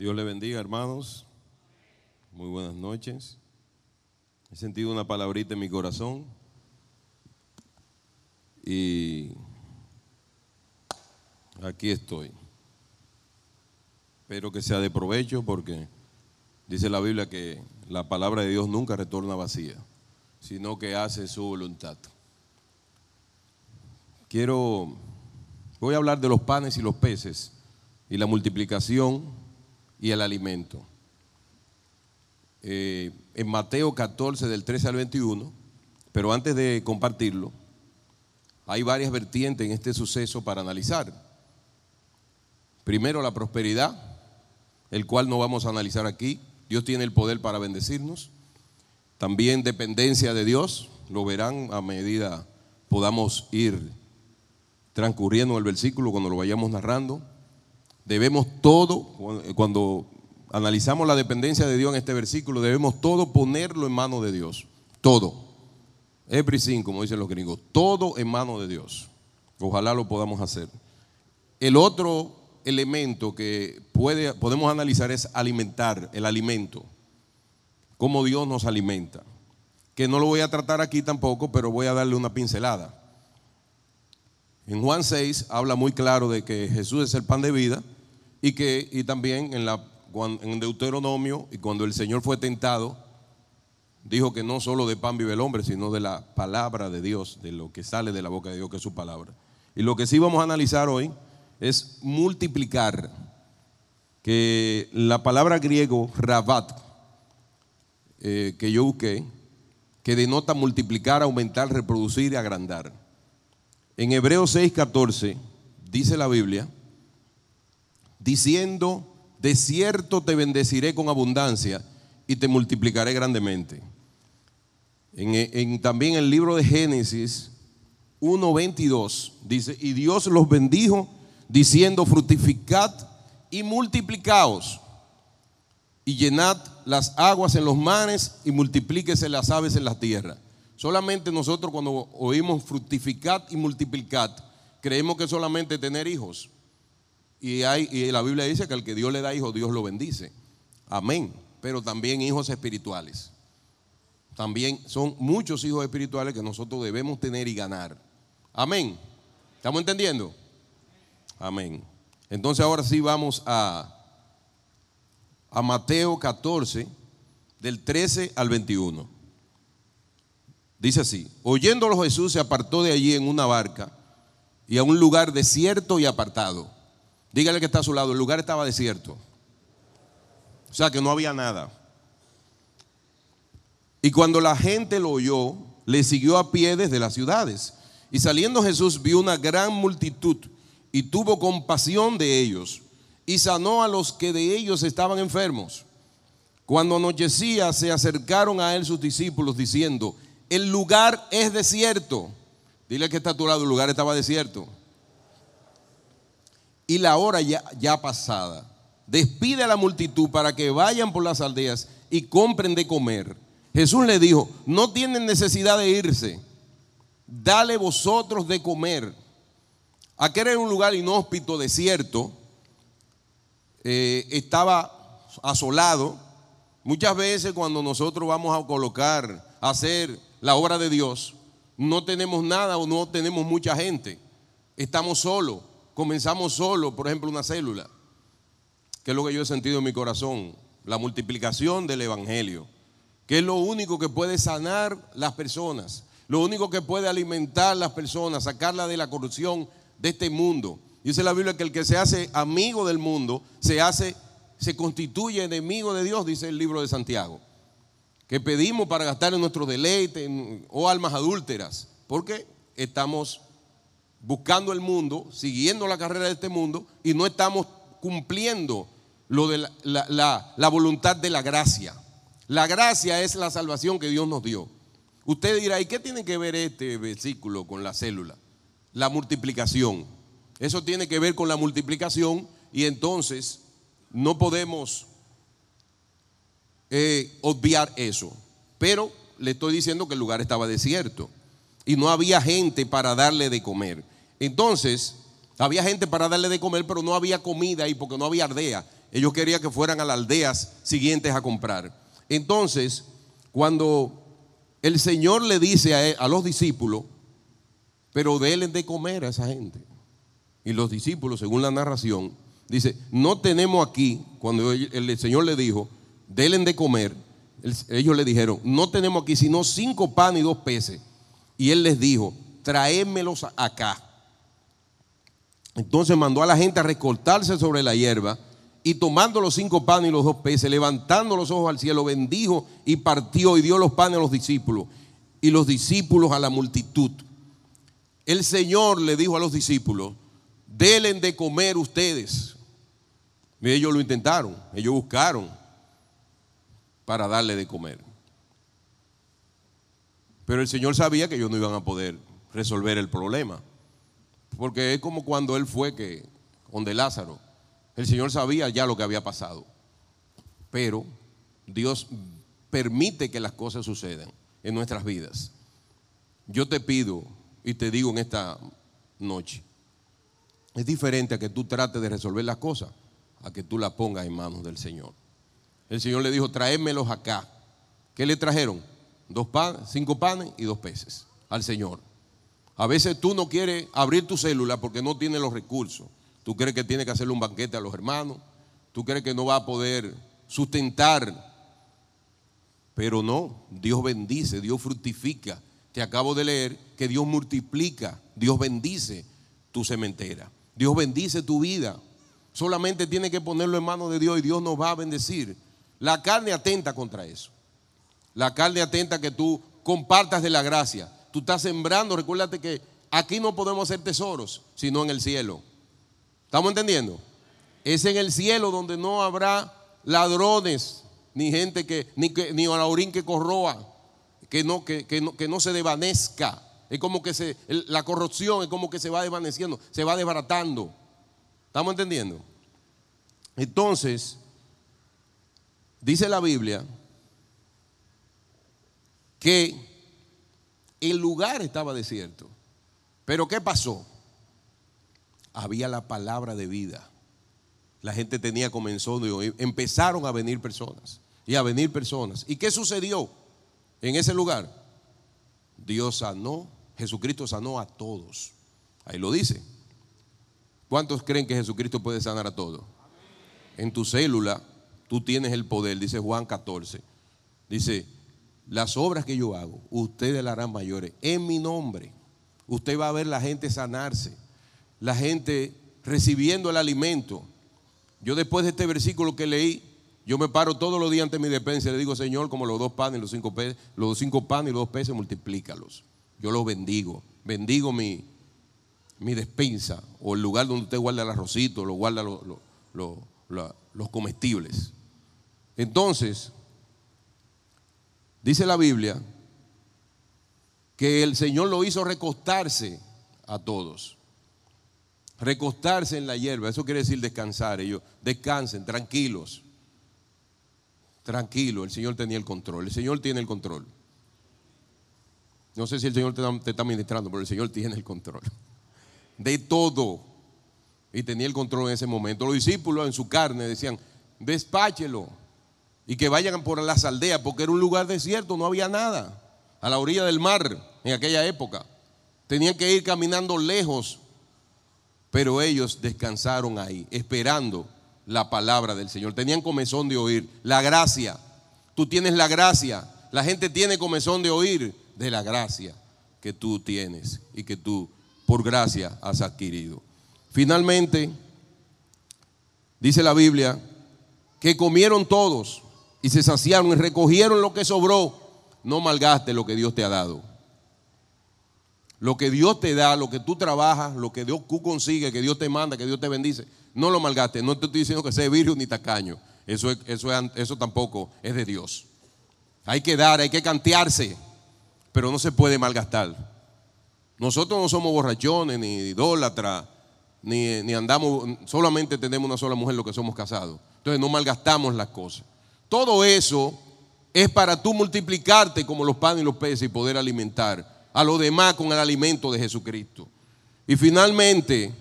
Dios le bendiga, hermanos. Muy buenas noches. He sentido una palabrita en mi corazón y aquí estoy. Espero que sea de provecho porque dice la Biblia que la palabra de Dios nunca retorna vacía, sino que hace su voluntad. Quiero, voy a hablar de los panes y los peces y la multiplicación y el alimento. Eh, en Mateo 14 del 13 al 21, pero antes de compartirlo, hay varias vertientes en este suceso para analizar. Primero la prosperidad, el cual no vamos a analizar aquí. Dios tiene el poder para bendecirnos. También dependencia de Dios, lo verán a medida podamos ir transcurriendo el versículo cuando lo vayamos narrando. Debemos todo, cuando analizamos la dependencia de Dios en este versículo, debemos todo ponerlo en manos de Dios. Todo. Everything, como dicen los gringos. Todo en manos de Dios. Ojalá lo podamos hacer. El otro elemento que puede, podemos analizar es alimentar, el alimento. Cómo Dios nos alimenta. Que no lo voy a tratar aquí tampoco, pero voy a darle una pincelada. En Juan 6 habla muy claro de que Jesús es el pan de vida y que y también en, la, en Deuteronomio y cuando el Señor fue tentado, dijo que no solo de pan vive el hombre, sino de la palabra de Dios, de lo que sale de la boca de Dios, que es su palabra. Y lo que sí vamos a analizar hoy es multiplicar, que la palabra griego rabat, eh, que yo busqué, que denota multiplicar, aumentar, reproducir y agrandar. En Hebreos 6:14 dice la Biblia, diciendo, de cierto te bendeciré con abundancia y te multiplicaré grandemente. En, en también el libro de Génesis 1:22 dice, y Dios los bendijo diciendo, fructificad y multiplicaos y llenad las aguas en los mares y multiplíquese las aves en la tierra. Solamente nosotros cuando oímos fructificad y multiplicad, creemos que solamente tener hijos. Y, hay, y la Biblia dice que al que Dios le da hijos, Dios lo bendice. Amén. Pero también hijos espirituales. También son muchos hijos espirituales que nosotros debemos tener y ganar. Amén. ¿Estamos entendiendo? Amén. Entonces ahora sí vamos a, a Mateo 14, del 13 al 21. Dice así, oyéndolo Jesús se apartó de allí en una barca y a un lugar desierto y apartado. Dígale que está a su lado, el lugar estaba desierto. O sea que no había nada. Y cuando la gente lo oyó, le siguió a pie desde las ciudades. Y saliendo Jesús vio una gran multitud y tuvo compasión de ellos y sanó a los que de ellos estaban enfermos. Cuando anochecía se acercaron a él sus discípulos diciendo, el lugar es desierto. Dile que está a tu lado, el lugar estaba desierto. Y la hora ya, ya pasada. Despide a la multitud para que vayan por las aldeas y compren de comer. Jesús le dijo, no tienen necesidad de irse. Dale vosotros de comer. Aquel era un lugar inhóspito, desierto. Eh, estaba asolado. Muchas veces cuando nosotros vamos a colocar, a hacer la obra de Dios, no tenemos nada o no tenemos mucha gente. Estamos solos, comenzamos solos, por ejemplo, una célula, que es lo que yo he sentido en mi corazón, la multiplicación del Evangelio, que es lo único que puede sanar las personas, lo único que puede alimentar las personas, sacarla de la corrupción de este mundo. Dice la Biblia que el que se hace amigo del mundo se hace, se constituye enemigo de Dios, dice el libro de Santiago que pedimos para gastar en nuestro deleite o almas adúlteras, porque estamos buscando el mundo, siguiendo la carrera de este mundo y no estamos cumpliendo lo de la, voluntad de la gracia. La gracia es la salvación que Dios nos dio. Usted dirá, ¿y qué tiene que ver este versículo con la célula? La multiplicación. Eso tiene que ver con la multiplicación y entonces no podemos eh, obviar eso. Pero le estoy diciendo que el lugar estaba desierto y no había gente para darle de comer. Entonces, había gente para darle de comer, pero no había comida ahí porque no había ardea. Ellos querían que fueran a las aldeas siguientes a comprar. Entonces, cuando el Señor le dice a, los discípulos, pero denle de comer a esa gente. Y los discípulos, según la narración, dice, no tenemos aquí, cuando el, Señor le dijo, denle de comer, ellos le dijeron, no tenemos aquí sino cinco panes y dos peces. Y él les dijo, tráemelos acá. Entonces mandó a la gente a recortarse sobre la hierba y tomando los cinco panes y los dos peces, levantando los ojos al cielo, bendijo y partió y dio los panes a los discípulos y los discípulos a la multitud. El Señor le dijo a los discípulos, delen de comer ustedes. Y ellos lo intentaron, ellos buscaron para darle de comer. Pero el Señor sabía que ellos no iban a poder resolver el problema. Porque es como cuando Él fue que, donde Lázaro, el Señor sabía ya lo que había pasado. Pero Dios permite que las cosas sucedan en nuestras vidas. Yo te pido y te digo en esta noche, es diferente a que tú trates de resolver las cosas, a que tú las pongas en manos del Señor. El Señor le dijo, tráemelos acá. ¿Qué le trajeron? Dos panes, cinco panes y dos peces al Señor. A veces tú no quieres abrir tu célula porque no tienes los recursos. Tú crees que tiene que hacerle un banquete a los hermanos. Tú crees que no va a poder sustentar. Pero no, Dios bendice, Dios fructifica. Te acabo de leer que Dios multiplica, Dios bendice tu cementera. Dios bendice tu vida. Solamente tiene que ponerlo en manos de Dios y Dios nos va a bendecir. La carne atenta contra eso. La carne atenta que tú compartas de la gracia. Tú estás sembrando, recuérdate que aquí no podemos hacer tesoros, sino en el cielo. ¿Estamos entendiendo? Es en el cielo donde no habrá ladrones, ni gente que, ni, que, ni orín que corroa, que no, que, que, no, que no se desvanezca. Es como que se, la corrupción es como que se va desvaneciendo, se va desbaratando. ¿Estamos entendiendo? Entonces, dice la Biblia que el lugar estaba desierto. Pero ¿qué pasó? Había la palabra de vida. La gente tenía comenzó, empezaron a venir personas y a venir personas. ¿Y qué sucedió en ese lugar? Dios sanó Jesucristo sanó a todos. Ahí lo dice. ¿Cuántos creen que Jesucristo puede sanar a todos? En tu célula tú tienes el poder, dice Juan 14. Dice, las obras que yo hago, ustedes las harán mayores. En mi nombre, usted va a ver la gente sanarse, la gente recibiendo el alimento. Yo después de este versículo que leí, yo me paro todos los días ante mi despensa y le digo, Señor, como los dos panes y los cinco peces, los cinco panes y los dos peces, multiplícalos yo lo bendigo. Bendigo mi, mi despensa o el lugar donde usted guarda el arrocito, lo guarda los comestibles. Entonces, dice la Biblia que el Señor lo hizo recostarse a todos. Recostarse en la hierba, eso quiere decir descansar. Ellos descansen, tranquilos. Tranquilo, el Señor tenía el control. El Señor tiene el control. No sé si el Señor te, está ministrando, pero el Señor tiene el control de todo. Y tenía el control en ese momento. Los discípulos en su carne decían, despáchelo y que vayan por las aldeas, porque era un lugar desierto, no había nada, a la orilla del mar en aquella época. Tenían que ir caminando lejos, pero ellos descansaron ahí, esperando la palabra del Señor. Tenían comezón de oír, la gracia. Tú tienes la gracia, la gente tiene comezón de oír de la gracia que tú tienes y que tú por gracia has adquirido. Finalmente, dice la Biblia, que comieron todos y se saciaron y recogieron lo que sobró. No malgaste lo que Dios te ha dado. Lo que Dios te da, lo que tú trabajas, lo que Dios tú consigues, que Dios te manda, que Dios te bendice, no lo malgaste. No te estoy diciendo que sea virus ni tacaño. Eso, eso, eso tampoco es de Dios. Hay que dar, hay que cantearse pero no se puede malgastar. Nosotros no somos borrachones, ni idólatras, ni, ni andamos, solamente tenemos una sola mujer lo que somos casados. Entonces no malgastamos las cosas. Todo eso es para tú multiplicarte como los panes y los peces y poder alimentar a los demás con el alimento de Jesucristo. Y finalmente,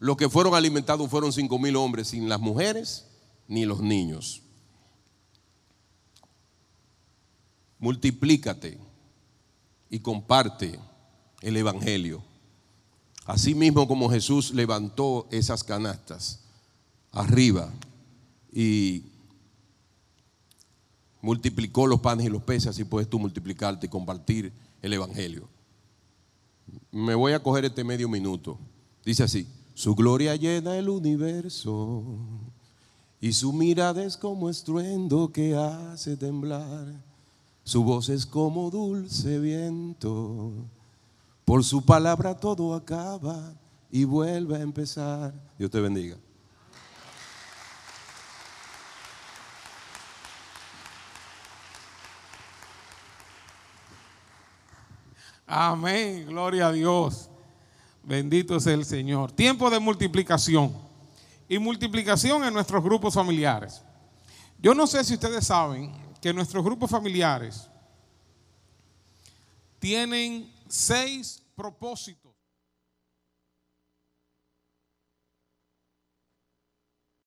los que fueron alimentados fueron cinco mil hombres sin las mujeres ni los niños. Multiplícate y comparte el Evangelio. Así mismo como Jesús levantó esas canastas arriba y multiplicó los panes y los peces, así puedes tú multiplicarte y compartir el Evangelio. Me voy a coger este medio minuto. Dice así, su gloria llena el universo y su mirada es como estruendo que hace temblar. Su voz es como dulce viento. Por su palabra todo acaba y vuelve a empezar. Dios te bendiga. Amén, gloria a Dios. Bendito es el Señor. Tiempo de multiplicación. Y multiplicación en nuestros grupos familiares. Yo no sé si ustedes saben que nuestros grupos familiares tienen seis propósitos